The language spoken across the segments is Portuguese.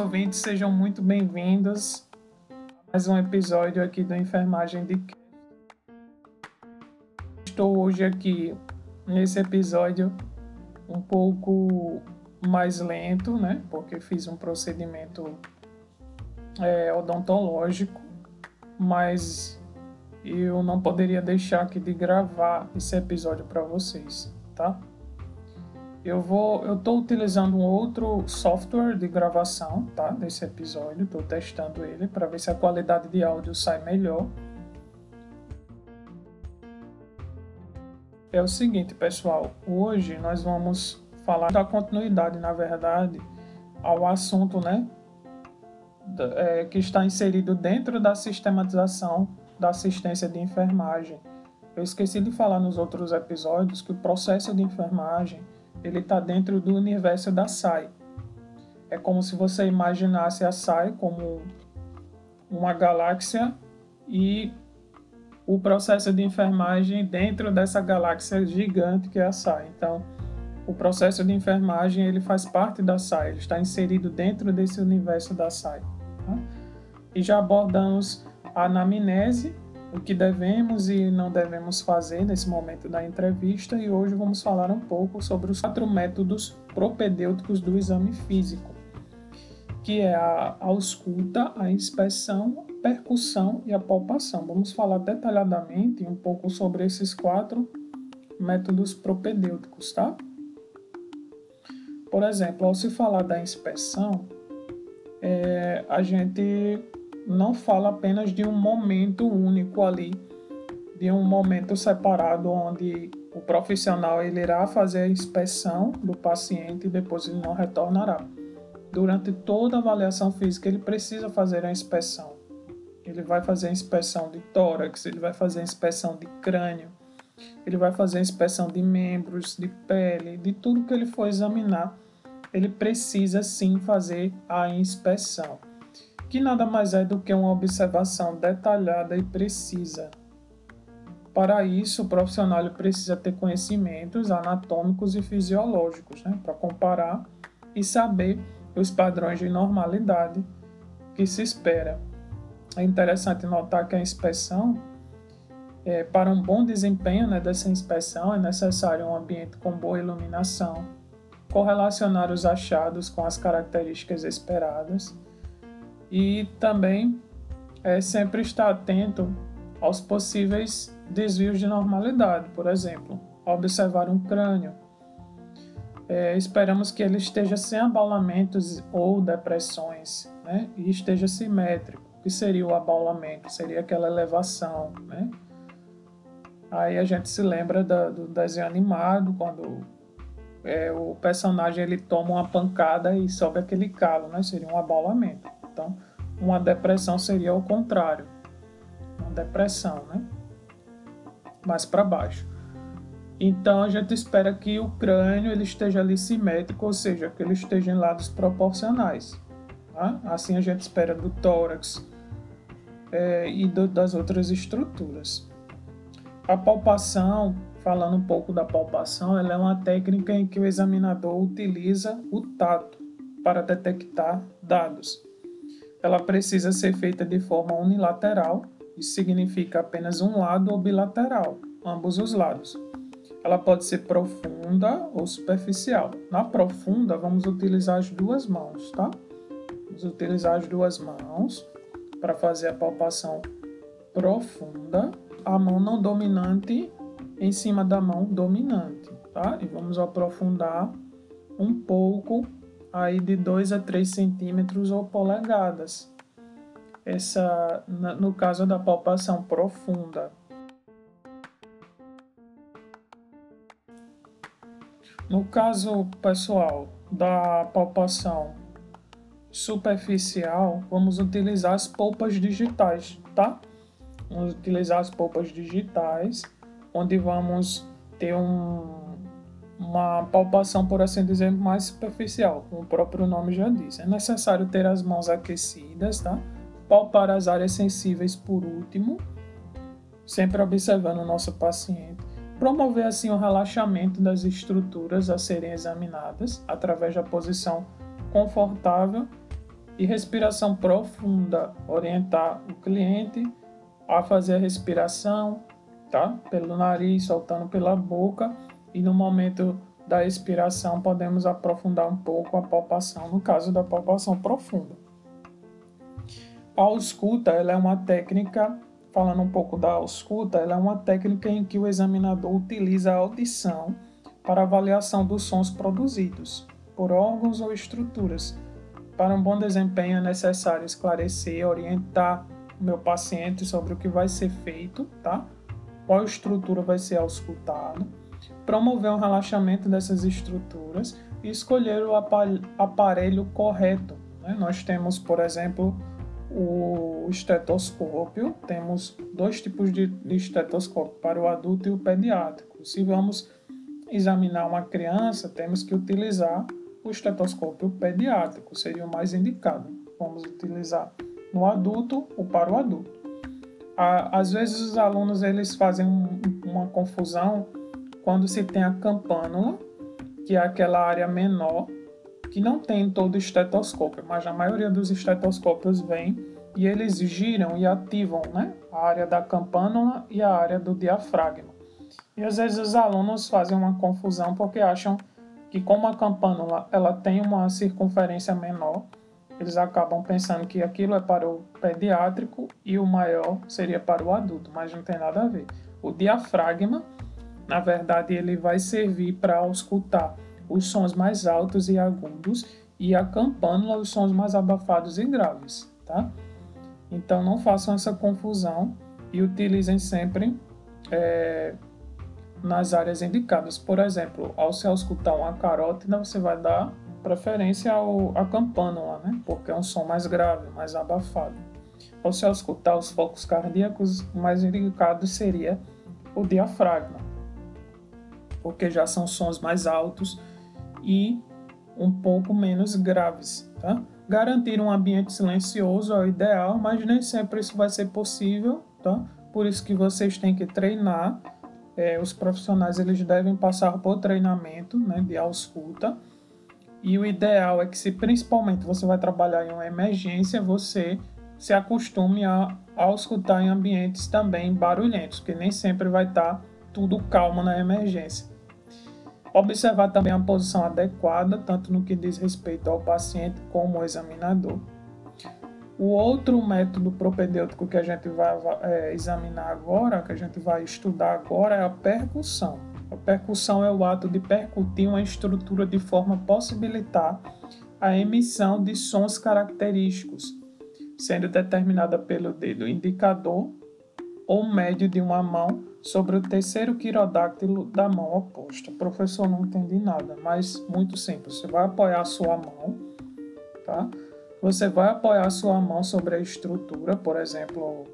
ouvintes, sejam muito bem-vindos a mais um episódio aqui do Enfermagem de Estou hoje aqui nesse episódio um pouco mais lento, né? Porque fiz um procedimento é, odontológico, mas eu não poderia deixar aqui de gravar esse episódio para vocês, tá? Eu vou, eu estou utilizando um outro software de gravação, tá? Desse episódio, estou testando ele para ver se a qualidade de áudio sai melhor. É o seguinte, pessoal, hoje nós vamos falar da continuidade, na verdade, ao assunto, né, é, que está inserido dentro da sistematização da assistência de enfermagem. Eu esqueci de falar nos outros episódios que o processo de enfermagem ele está dentro do universo da SAI. É como se você imaginasse a SAI como uma galáxia e o processo de enfermagem dentro dessa galáxia gigante que é a SAI. Então, o processo de enfermagem ele faz parte da SAI, ele está inserido dentro desse universo da SAI. Tá? E já abordamos a anamnese, o que devemos e não devemos fazer nesse momento da entrevista e hoje vamos falar um pouco sobre os quatro métodos propedêuticos do exame físico, que é a ausculta, a inspeção, a percussão e a palpação. Vamos falar detalhadamente um pouco sobre esses quatro métodos propedêuticos, tá? Por exemplo, ao se falar da inspeção, é, a gente não fala apenas de um momento único ali, de um momento separado onde o profissional ele irá fazer a inspeção do paciente e depois ele não retornará. Durante toda a avaliação física ele precisa fazer a inspeção. Ele vai fazer a inspeção de tórax, ele vai fazer a inspeção de crânio, ele vai fazer a inspeção de membros, de pele, de tudo que ele for examinar. Ele precisa sim fazer a inspeção que nada mais é do que uma observação detalhada e precisa. Para isso, o profissional precisa ter conhecimentos anatômicos e fisiológicos né, para comparar e saber os padrões de normalidade que se espera. É interessante notar que a inspeção, é, para um bom desempenho né, dessa inspeção, é necessário um ambiente com boa iluminação, correlacionar os achados com as características esperadas e também é, sempre estar atento aos possíveis desvios de normalidade, por exemplo, observar um crânio. É, esperamos que ele esteja sem abaulamentos ou depressões né, e esteja simétrico. O que seria o abaulamento? Seria aquela elevação. Né? Aí a gente se lembra da, do desenho animado, quando é, o personagem ele toma uma pancada e sobe aquele calo, né? seria um abaulamento. Então, uma depressão seria o contrário. Uma depressão, né? Mais para baixo. Então a gente espera que o crânio ele esteja ali simétrico, ou seja, que ele esteja em lados proporcionais. Tá? Assim a gente espera do tórax é, e do, das outras estruturas. A palpação, falando um pouco da palpação, ela é uma técnica em que o examinador utiliza o tato para detectar dados ela precisa ser feita de forma unilateral, isso significa apenas um lado ou bilateral, ambos os lados. Ela pode ser profunda ou superficial. Na profunda, vamos utilizar as duas mãos, tá? Vamos utilizar as duas mãos para fazer a palpação profunda, a mão não dominante em cima da mão dominante, tá? E vamos aprofundar um pouco aí de 2 a 3 centímetros ou polegadas. Essa, no caso da palpação profunda. No caso, pessoal, da palpação superficial, vamos utilizar as polpas digitais, tá? Vamos utilizar as polpas digitais, onde vamos ter um uma palpação, por assim dizer, mais superficial, como o próprio nome já diz. É necessário ter as mãos aquecidas, tá? Palpar as áreas sensíveis por último, sempre observando o nosso paciente. Promover assim o relaxamento das estruturas a serem examinadas através da posição confortável E respiração profunda, orientar o cliente a fazer a respiração, tá? Pelo nariz, soltando pela boca. E no momento da expiração, podemos aprofundar um pouco a palpação, no caso da palpação profunda. A ausculta ela é uma técnica, falando um pouco da ausculta, ela é uma técnica em que o examinador utiliza a audição para avaliação dos sons produzidos por órgãos ou estruturas. Para um bom desempenho é necessário esclarecer, orientar o meu paciente sobre o que vai ser feito, tá? Qual estrutura vai ser auscultada, promover um relaxamento dessas estruturas e escolher o aparelho correto. Né? Nós temos, por exemplo, o estetoscópio, temos dois tipos de, estetoscópio, para o adulto e o pediátrico. Se vamos examinar uma criança, temos que utilizar o estetoscópio pediátrico, seria o mais indicado. Vamos utilizar no adulto ou para o adulto. Às vezes os alunos eles fazem uma confusão quando se tem a campânula, que é aquela área menor que não tem todo estetoscópio, mas a maioria dos estetoscópios vem e eles giram e ativam né, a área da campânula e a área do diafragma. E às vezes os alunos fazem uma confusão porque acham que como a campânula ela tem uma circunferência menor, eles acabam pensando que aquilo é para o pediátrico e o maior seria para o adulto, mas não tem nada a ver. O diafragma, na verdade, ele vai servir para auscultar os sons mais altos e agudos e a campânula os sons mais abafados e graves, tá? Então não façam essa confusão e utilizem sempre é, nas áreas indicadas. Por exemplo, ao se auscultar uma carótida, você vai dar preferência ao, à campânula, né? porque é um som mais grave, mais abafado. Ao se auscultar os focos cardíacos, o mais indicado seria o diafragma, porque já são sons mais altos e um pouco menos graves. Tá? Garantir um ambiente silencioso é o ideal, mas nem sempre isso vai ser possível. Tá? Por isso que vocês têm que treinar. É, os profissionais eles devem passar por treinamento né, de ausculta. E o ideal é que, se principalmente você vai trabalhar em uma emergência, você se acostume a, a auscultar em ambientes também barulhentos, porque nem sempre vai estar tudo calmo na emergência. Observar também a posição adequada, tanto no que diz respeito ao paciente como ao examinador. O outro método propedêutico que a gente vai é, examinar agora, que a gente vai estudar agora, é a percussão. A percussão é o ato de percutir uma estrutura de forma a possibilitar a emissão de sons característicos, sendo determinada pelo dedo indicador ou médio de uma mão sobre o terceiro quirodáctilo da mão oposta. Professor, não entendi nada, mas muito simples. Você vai apoiar a sua mão, tá? Você vai apoiar a sua mão sobre a estrutura, por exemplo,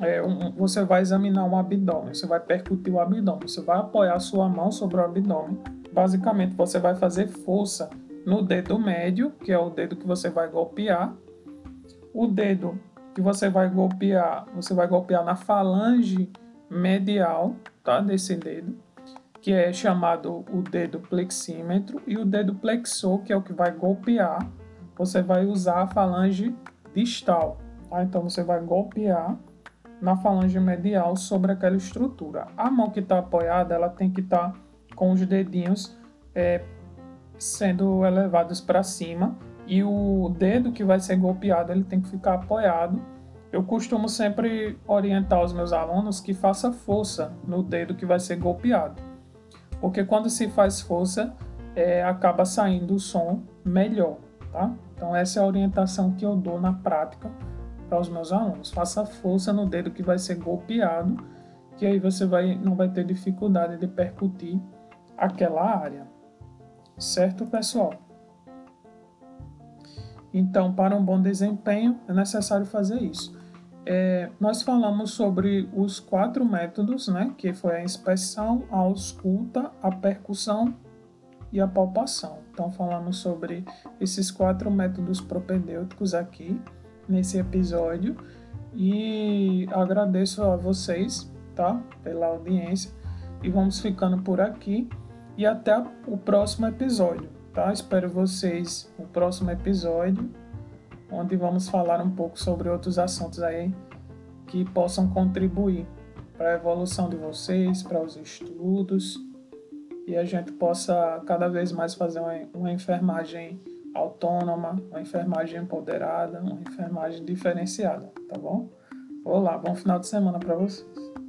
é, um, você vai examinar um abdômen, você vai percutir o abdômen, você vai apoiar a sua mão sobre o abdômen. Basicamente, você vai fazer força no dedo médio, que é o dedo que você vai golpear, o dedo que você vai golpear, você vai golpear na falange medial, tá? Desse dedo, que é chamado o dedo plexímetro, e o dedo flexor, que é o que vai golpear, você vai usar a falange distal, tá? Então você vai golpear na falange medial sobre aquela estrutura. A mão que está apoiada, ela tem que estar tá com os dedinhos é, sendo elevados para cima e o dedo que vai ser golpeado, ele tem que ficar apoiado eu costumo sempre orientar os meus alunos que faça força no dedo que vai ser golpeado, porque quando se faz força, é, acaba saindo o som melhor, tá? Então essa é a orientação que eu dou na prática para os meus alunos. Faça força no dedo que vai ser golpeado, que aí você vai, não vai ter dificuldade de percutir aquela área. Certo, pessoal? Então, para um bom desempenho, é necessário fazer isso. É, nós falamos sobre os quatro métodos, né, que foi a inspeção, a ausculta, a percussão e a palpação. Então falamos sobre esses quatro métodos propedêuticos aqui nesse episódio e agradeço a vocês, tá, pela audiência e vamos ficando por aqui e até o próximo episódio, tá? Espero vocês no próximo episódio onde vamos falar um pouco sobre outros assuntos aí que possam contribuir para a evolução de vocês, para os estudos e a gente possa cada vez mais fazer uma, uma enfermagem autônoma, uma enfermagem empoderada, uma enfermagem diferenciada, tá bom? Olá, bom final de semana para vocês.